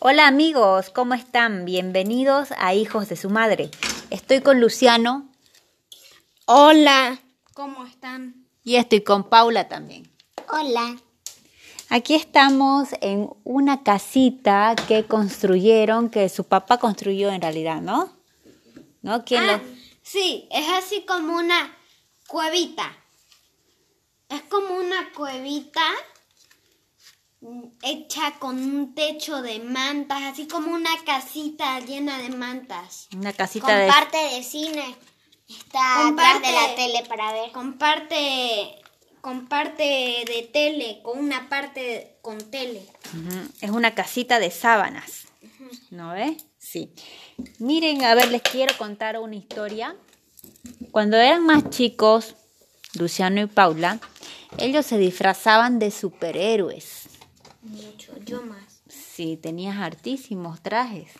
Hola amigos, ¿cómo están? Bienvenidos a Hijos de su Madre. Estoy con Luciano Hola, ¿cómo están? y estoy con Paula también. Hola. Aquí estamos en una casita que construyeron, que su papá construyó en realidad, ¿no? ¿No? ¿Quién Ah, lo- sí, es así como una cuevita. Es como una cuevita hecha con un techo de mantas, así como una casita llena de mantas. Una casita Con de... parte de cine. Está Con atrás parte- de la tele para ver. Con parte, con parte de tele, con una parte con tele. Es una casita de sábanas. ¿No ves? Sí. Miren, a ver, les quiero contar una historia. Cuando eran más chicos, Luciano y Paula, ellos se disfrazaban de superhéroes. Mucho, yo más. Sí, tenías hartísimos trajes.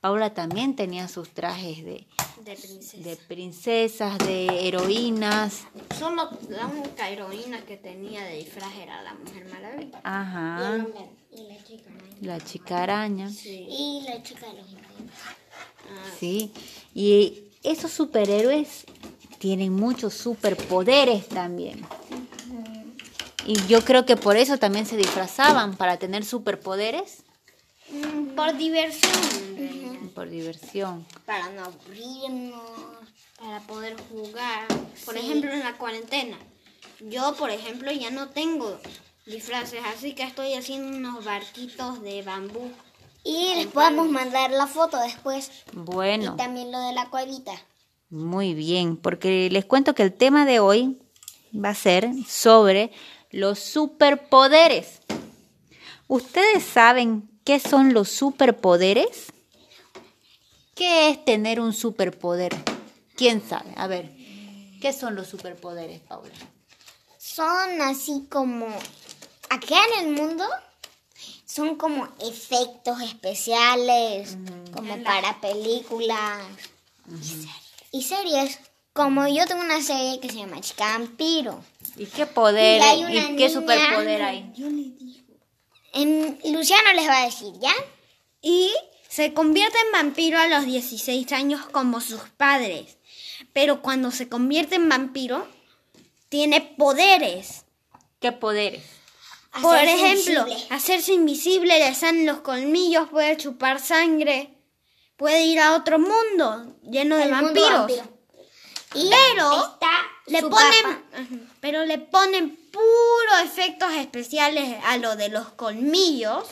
Paula también tenía sus trajes de, De princesa. de princesas, de heroínas. Solo la única heroína que tenía de disfraz era la Mujer Maravilla. Ajá. Y la chica. ¿no? La chica araña. Sí. Y la chica de los increíbles. Sí. Y esos superhéroes tienen muchos superpoderes también. Y yo creo que por eso también se disfrazaban, para tener superpoderes. Mm, Por diversión. Por diversión. Para no aburrirnos, para poder jugar. Por ejemplo, en la cuarentena. Yo, por ejemplo, ya no tengo disfraces, así que estoy haciendo unos barquitos de bambú. Y les podemos mandar la foto después. Bueno. Y también lo de la cuevita. Muy bien, porque les cuento que el tema de hoy va a ser sobre los superpoderes. ¿Ustedes saben qué son los superpoderes? ¿Qué es tener un superpoder? ¿Quién sabe? A ver, ¿qué son los superpoderes, Paula? Son así como. Acá en el mundo son como efectos especiales, como para películas y series. Como yo tengo una serie que se llama Chica Vampiro. ¿Y qué poder Y hay y, qué niña- superpoder hay? En, Luciano les va a decir, ¿ya? Y se convierte en vampiro a los 16 años como sus padres. Pero cuando se convierte en vampiro, tiene poderes. ¿Qué poderes? Por ejemplo, invisible. hacerse invisible, le salen los colmillos, puede chupar sangre, puede ir a otro mundo lleno de El vampiros. vampiro. Y Pero está le su ponen, papá. Pero le ponen puros efectos especiales a lo de los colmillos,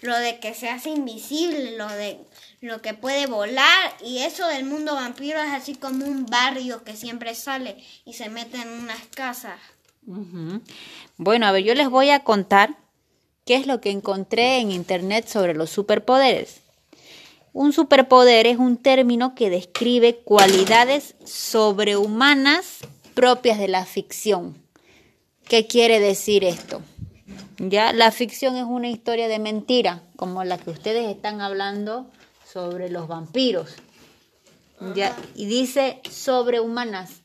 lo de que se hace invisible, lo de lo que puede volar y eso del mundo vampiro es así como un barrio que siempre sale y se mete en unas casas. Bueno, a ver, yo les voy a contar qué es lo que encontré en internet sobre los superpoderes. Un superpoder es un término que describe cualidades sobrehumanas propias de la ficción. ¿Qué quiere decir esto? Ya la ficción es una historia de mentira, como la que ustedes están hablando sobre los vampiros. Ya, y dice sobrehumanas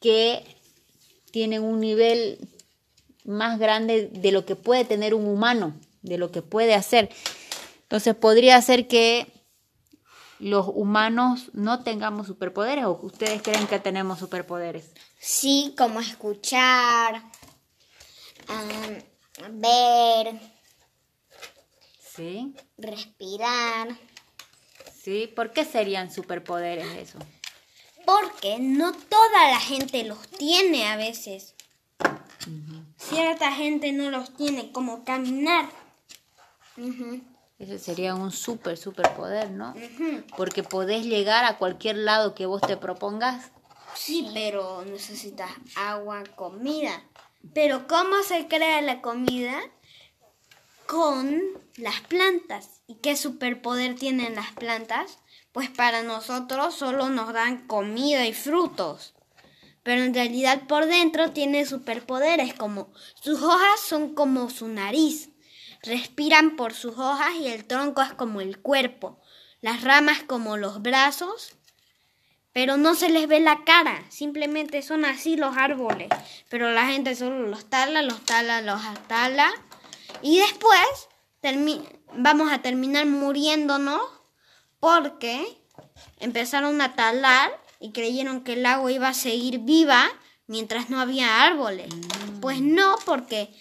que tienen un nivel más grande de lo que puede tener un humano, de lo que puede hacer. Entonces podría ser que los humanos no tengamos superpoderes o ustedes creen que tenemos superpoderes. Sí, como escuchar, ver, ¿Sí? respirar. ¿Sí? ¿Por qué serían superpoderes eso? Porque no toda la gente los tiene a veces. Cierta gente no los tiene, como caminar. Ese sería un super superpoder, ¿no? Porque podés llegar a cualquier lado que vos te propongas. Sí, pero necesitas agua, comida. Pero ¿cómo se crea la comida? Con las plantas. ¿Y qué superpoder tienen las plantas? Pues para nosotros solo nos dan comida y frutos. Pero en realidad por dentro tiene superpoderes como sus hojas son como su nariz. Respiran por sus hojas y el tronco es como el cuerpo. Las ramas como los brazos pero no se les ve la cara, simplemente son así los árboles, pero la gente solo los tala, los tala, los tala y después vamos a terminar muriéndonos porque empezaron a talar y creyeron que el agua iba a seguir viva mientras no había árboles. Pues no, porque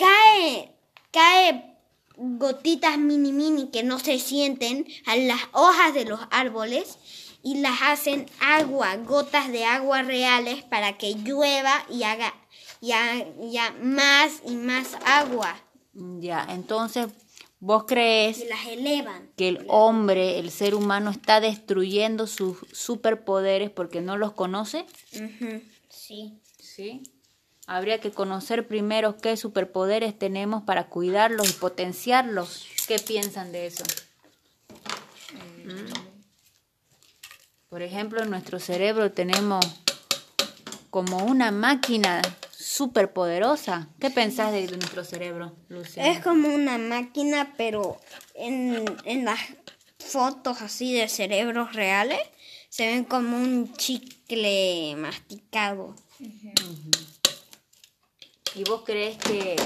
cae, cae gotitas mini mini que no se sienten a las hojas de los árboles y las hacen agua, gotas de agua reales para que llueva y haga ya, ya más y más agua Ya, entonces, ¿vos crees y las elevan. que el hombre, el ser humano, está destruyendo sus superpoderes porque no los conoce? Sí. Sí. Habría que conocer primero qué superpoderes tenemos para cuidarlos y potenciarlos. ¿Qué piensan de eso? ¿Mm? Por ejemplo, en nuestro cerebro tenemos como una máquina superpoderosa. ¿Qué pensás de nuestro cerebro, Luciana? Es como una máquina, pero en, en las fotos así de cerebros reales se ven como un chicle masticado. ¿Y vos crees que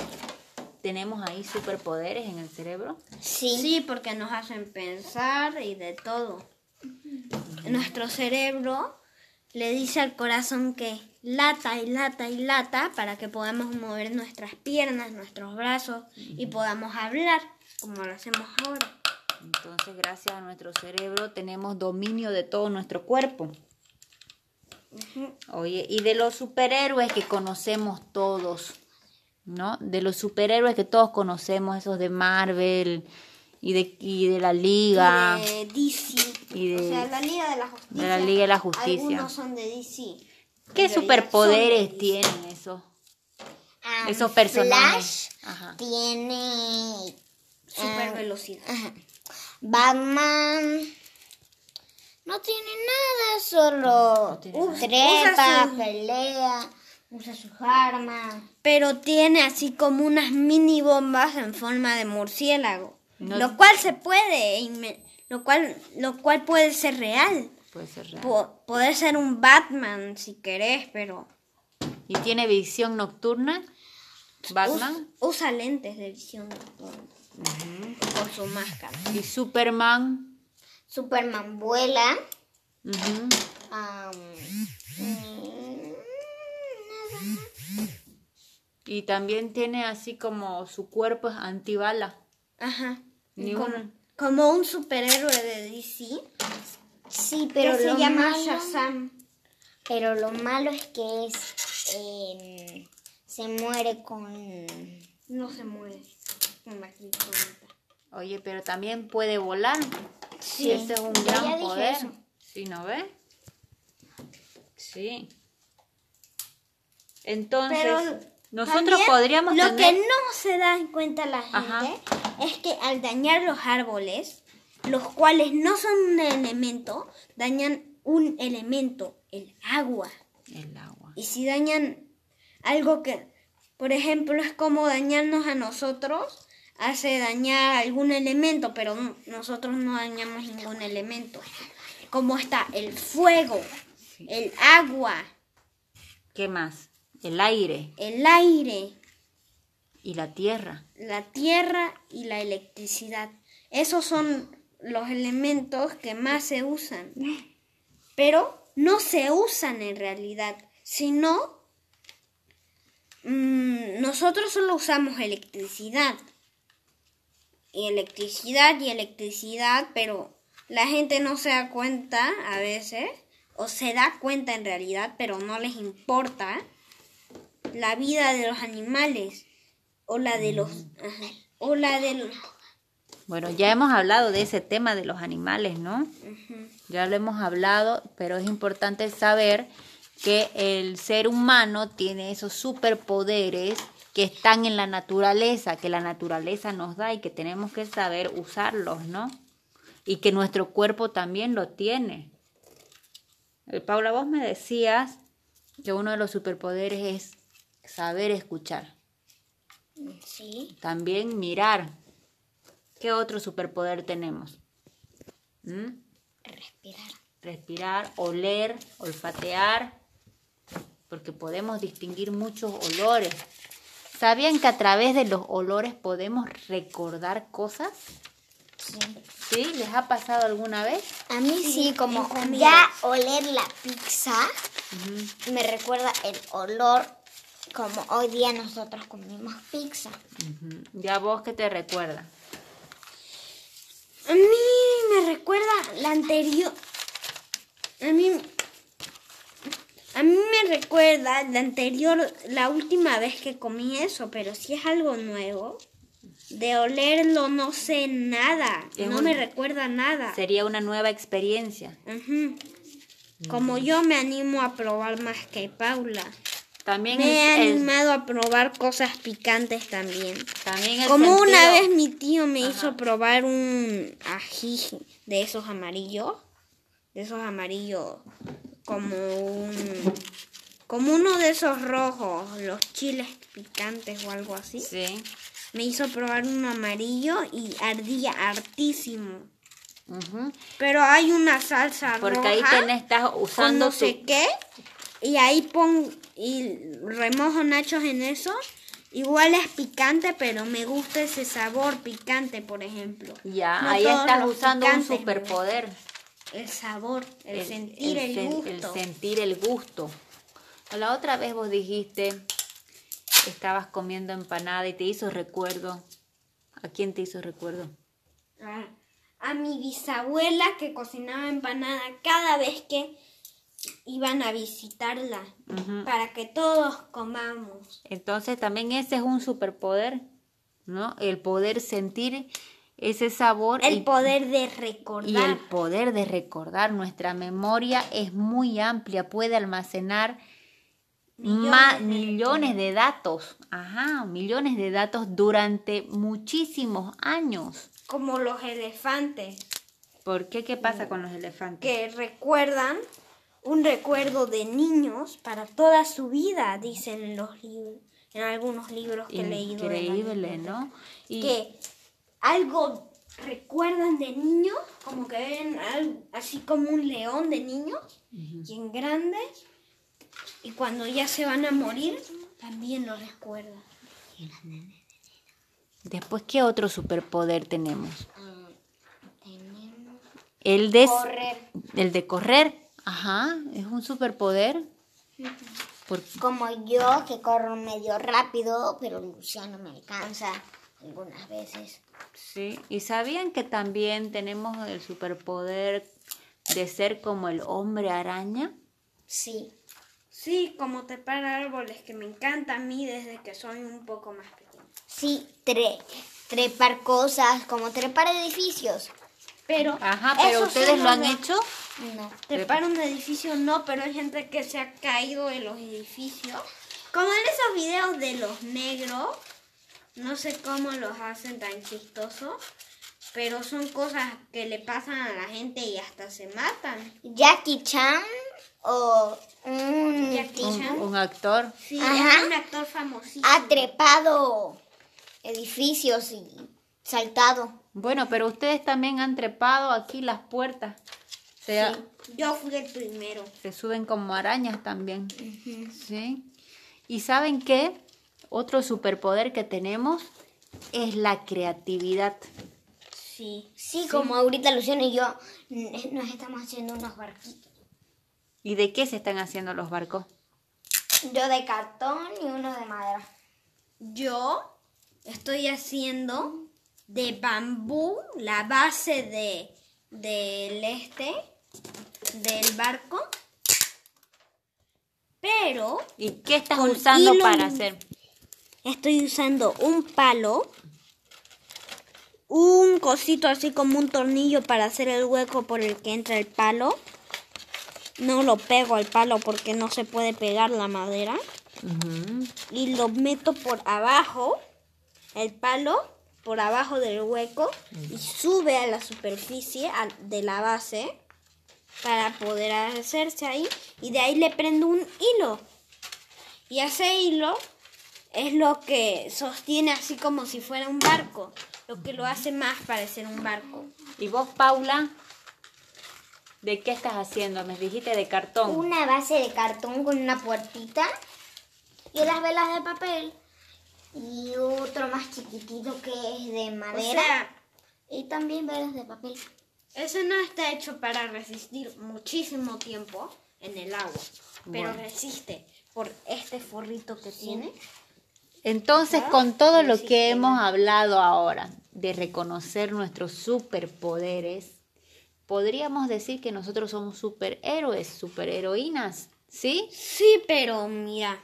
tenemos ahí superpoderes en el cerebro? Sí. Sí, porque nos hacen pensar y de todo. Nuestro cerebro le dice al corazón que lata y lata y lata para que podamos mover nuestras piernas, nuestros brazos y podamos hablar como lo hacemos ahora. Entonces, gracias a nuestro cerebro tenemos dominio de todo nuestro cuerpo. Oye, y de los superhéroes que conocemos todos, ¿no? De los superhéroes que todos conocemos, esos de Marvel y de, y de la Liga. De DC. Y de- o sea, la Liga de la Justicia. de la Liga de la Justicia. Algunos son de DC. ¿Qué superpoderes DC. tienen esos, Ah, esos personajes? Flash Ajá. tiene Super velocidad. Ajá. Batman no tiene nada, solo tiene nada. trepa, Usa su- pelea, usa sus armas. Pero tiene así como unas mini bombas en forma de murciélago. No- Lo cual se puede, lo cual, lo cual puede ser real. Puede ser real. Po- poder ser un Batman si querés, pero ¿Y tiene visión nocturna? Batman. us- usa lentes de visión nocturna por su máscara. ¿Y Superman? Superman vuela. Mm, nada. Y también tiene así como su cuerpo es antibala. Ajá. Ni como, una. como un superhéroe de DC Sí, pero se lo llama malo, Shazam. pero lo malo es que es em, se muere con No se muere con la kriptonita. Oye, pero también puede volar. Sí, Ese es un gran poder. eso. ¿Sí, no ves? Sí. Entonces, Pero nosotros podríamos Lo tener... que no se da en cuenta la gente Ajá. es que al dañar los árboles, los cuales no son un elemento, dañan un elemento, el agua. El agua. Y si dañan algo que, por ejemplo, es como dañarnos a nosotros, hace dañar algún elemento, pero no- nosotros no dañamos ningún elemento. Como está el fuego, el agua, ¿Qué más? El aire el aire, y la tierra. la tierra y la electricidad. Esos son los elementos que más se usan. Pero no se usan en realidad, sino mm, nosotros solo usamos electricidad. Y electricidad y electricidad, pero la gente no se da cuenta a veces, o se da cuenta en realidad, pero no les importa la vida de los animales o la de los ajá, o la de los Bueno, ya hemos hablado de ese tema de los animales, ¿no? Ya lo hemos hablado, pero es importante saber que el ser humano tiene esos superpoderes que están en la naturaleza, que la naturaleza nos da y que tenemos que saber usarlos, ¿no? Y que nuestro cuerpo también lo tiene. Eh, Paula, vos me decías que uno de los superpoderes es saber escuchar, sí también mirar. ¿Qué otro superpoder tenemos? ¿Mm? respirar respirar, oler, olfatear, porque podemos distinguir muchos olores. ¿Sabían que a través de los olores podemos recordar cosas? Sí. ¿Sí? ¿Les ha pasado alguna vez? A mí sí, como ya oler la pizza me recuerda el olor como hoy día nosotros comimos pizza. ¿Ya vos qué te recuerda? A mí me recuerda la anterior. A mí. A mí me recuerda la anterior, la última vez que comí eso, pero si es algo nuevo, de olerlo no sé nada, Es no un- me recuerda nada. Sería una nueva experiencia. Ujú. Como yo me animo a probar más que Paula. También Me he el- animado a probar cosas picantes también. también Como una vez mi tío me Ajá. hizo probar un ají de esos amarillos, de esos amarillos como un como uno de esos rojos, los chiles picantes o algo así. Sí. Me hizo probar un amarillo y ardía hartísimo. Pero hay una salsa Porque ahí tenés, estás con usando no tu- sé qué y ahí pongo y remojo nachos en eso. Igual es picante, pero me gusta ese sabor picante, por ejemplo. Ya, No ahí estás usando un superpoder. El sabor, el, sentir el, gusto. el sentir el gusto. La otra vez vos dijiste, estabas comiendo empanada y te hizo recuerdo. ¿A quién te hizo recuerdo? a, a mi bisabuela que cocinaba empanada cada vez que iban a visitarla para que todos comamos. Entonces también ese es un superpoder, ¿no? El poder sentir ese sabor El y, poder de y recordar. el poder de recordar. Nuestra memoria es muy amplia, puede almacenar Millones ma- de millones de datos, ajá, millones de datos durante muchísimos años. como los elefantes ¿Por qué? ¿Qué pasa con los elefantes? que recuerdan un recuerdo de niños para toda su vida, dicen en los libros, en algunos libros que he leído. Increíble. ¿no? Y Que algo recuerdan de niños, como que ven al- así como un león de niños, y en grande, y cuando ya se van a morir, también lo recuerdan. después, ¿qué otro superpoder tenemos? Tenemos El de correr. el de correr, ajá, es un superpoder. Como yo que corro medio rápido, pero Luciano me alcanza algunas veces. Sí, y sabían que también tenemos el superpoder de ser como el hombre araña. Sí. Sí, como trepar árboles, que me encanta a mí desde que soy un poco más pequeña. Sí, tre- trepar cosas, como trepar edificios. Pero, Ajá, pero ustedes lo han lo- hecho. No. Trepar un edificio no, pero hay gente que se ha caído de los edificios. Como en esos videos de los negros, no sé cómo los hacen tan chistosos, pero son cosas que le pasan a la gente y hasta se matan. Jackie Chan o un Jackie Chan. Un actor. Sí, Ajá. es un actor famosísimo. ha trepado edificios y saltado. Bueno, pero ustedes también han trepado aquí las puertas. O sea, Yo fui el primero. se suben como arañas también. Sí. ¿Y saben qué? Otro superpoder que tenemos es la creatividad. Sí. Sí, como ahorita Luciano y yo nos estamos haciendo unos barquitos. ¿Y de qué se están haciendo los barcos? Yo de cartón y uno de madera. Yo estoy haciendo de bambú la base de del este del barco. Pero ¿Y qué estás usando hilo- para hacer? Estoy usando un palo, un cosito así como un tornillo para hacer el hueco por el que entra el palo. No lo pego al palo porque no se puede pegar la madera. Y lo meto por abajo, el palo por abajo del hueco y sube a la superficie de la base para poder hacerse ahí y de ahí le prendo un hilo y ese hilo es lo que sostiene así como si fuera un barco, lo que lo hace más parecer un barco. ¿Y vos, Paula? ¿De qué estás haciendo? Me dijiste de cartón. Una base de cartón con una puertita y las velas de papel. y otro más chiquitito que es de O madera sea, y también varios de papel. ese no está hecho para resistir muchísimo tiempo en el agua, pero Bueno. resiste por este forrito que tiene. Entonces, con todo lo que hemos hablado ahora de reconocer nuestros superpoderes, podríamos decir que nosotros somos superhéroes, superheroínas, ¿sí? Sí, pero mira,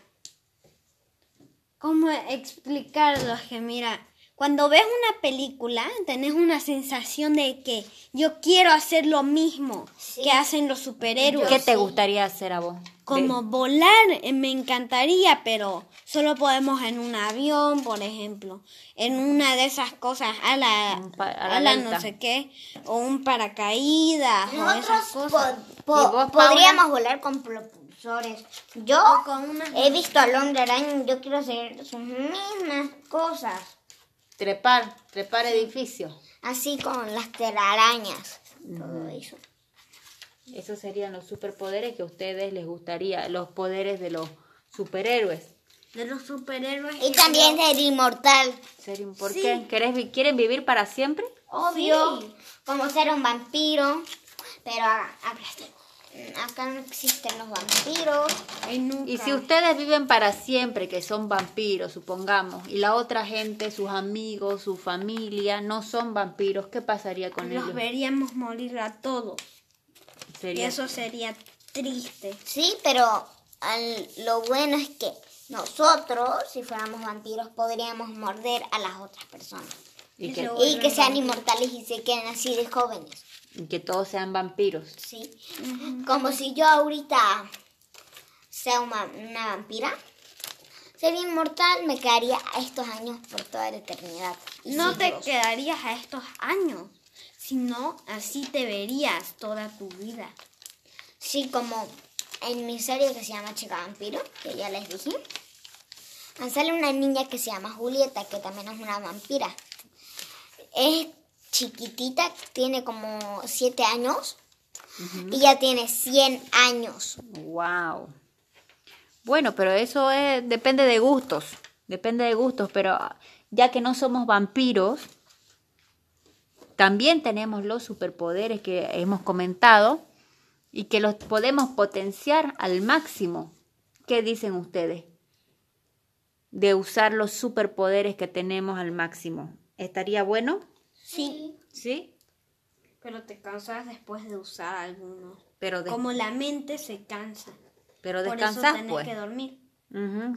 ¿cómo explicarlo? Que mira, cuando ves una película, tenés una sensación de que yo quiero hacer lo mismo Sí. que hacen los superhéroes. ¿Qué te gustaría hacer a vos? Como volar, eh, me encantaría, pero solo podemos en un avión, por ejemplo, en una de esas cosas, a la, a la a no sé qué, o un paracaídas, o esas Nosotros cosas. po- po- ¿Y vos, podríamos volar con propulsores. Yo con he visto al hombre araña y yo quiero hacer sus mismas cosas. Trepar, trepar edificios. Así con las telarañas. Todo eso. Esos serían los superpoderes que a ustedes les gustaría, los poderes de los superhéroes. De los superhéroes. Y también ser inmortal. Serían- ¿Por Sí. qué? ¿Querés vi- ¿Quieren vivir para siempre? Obvio. Sí. Como ser un vampiro. Pero a- a- acá no existen los vampiros. Ay, nunca. Y si ustedes viven para siempre, que son vampiros, supongamos, y la otra gente, sus amigos, su familia, no son vampiros, ¿qué pasaría con Los ellos? veríamos morir a todos. Y eso sería triste. Sí, pero al- lo bueno es que nosotros, si fuéramos vampiros, podríamos morder a las otras personas. y, que, Y que sean inmortales y se queden así de jóvenes. Que todos sean vampiros. Sí. Como si yo ahorita sea una, una vampira. Sería inmortal, me quedaría a estos años por toda la eternidad. Y No te quedarías a estos años, sino así te verías toda tu vida. Sí, como en mi serie que se llama Chica Vampiro, que ya les dije. Sale una niña que se llama Julieta, que también es una vampira. Es chiquitita, tiene como 7 años. Y ya tiene 100 años. Wow. Bueno, pero eso es, depende de gustos, depende de gustos, pero ya que no somos vampiros, también tenemos los superpoderes que hemos comentado y que los podemos potenciar al máximo. ¿Qué dicen ustedes? De usar los superpoderes que tenemos al máximo. ¿Estaría bueno? Sí. ¿Sí? Pero te cansas después de usar algunos. Pero, de- Como la mente se cansa. pero Por eso tenés pues. que dormir.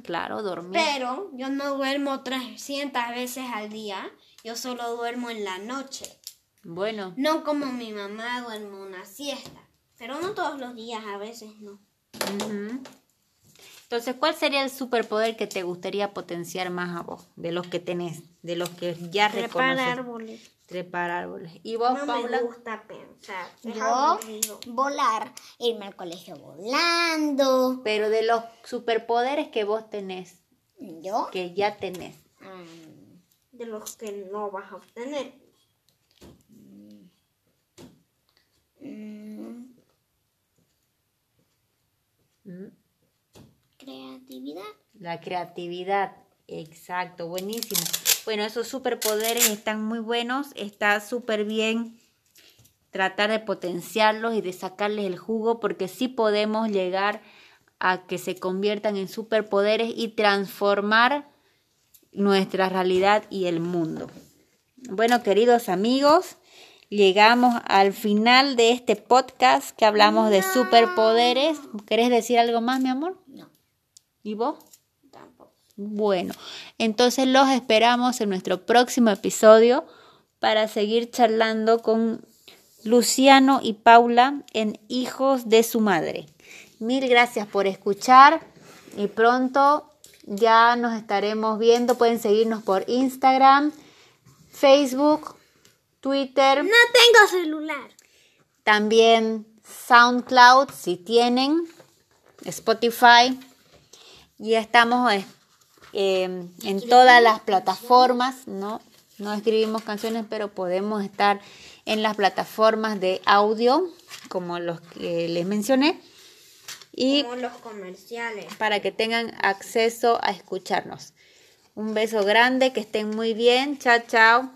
Claro, dormir. Pero yo no duermo 300 veces al día. Yo solo duermo en la noche. Bueno, No como mi mamá duerme una siesta. Pero no todos los días, a veces no. Entonces, ¿cuál sería el superpoder que te gustaría potenciar más a vos? De los que tenés, de los que ya Trepar reconoces. árboles. Trepar árboles. ¿Y vos, No Paula? me gusta pensar. Es Yo aburrido. volar, irme al colegio volando. Pero de los superpoderes que vos tenés, Yo. que ya tenés. mm, De los que no vas a obtener. mm, ¿Mm? Creatividad. La creatividad, exacto, buenísimo. Bueno, esos superpoderes están muy buenos, está súper bien tratar de potenciarlos y de sacarles el jugo porque sí podemos llegar a que se conviertan en superpoderes y transformar nuestra realidad y el mundo. Bueno, queridos amigos, llegamos al final de este podcast que hablamos de superpoderes. ¿Querés decir algo más, mi amor? No. ¿Y vos? Tampoco. Bueno, entonces los esperamos en nuestro próximo episodio para seguir charlando con Luciano y Paula en Hijos de su Madre. Mil gracias por escuchar y pronto ya nos estaremos viendo. Pueden seguirnos por Instagram, Facebook, Twitter, No tengo celular. también SoundCloud si tienen, Spotify. Y estamos eh, eh, en todas las plataformas, ¿no? No escribimos canciones, pero podemos estar en las plataformas de audio, como los que les mencioné, y Como los comerciales. para que tengan acceso a escucharnos. Un beso grande, que estén muy bien. Chao, chao.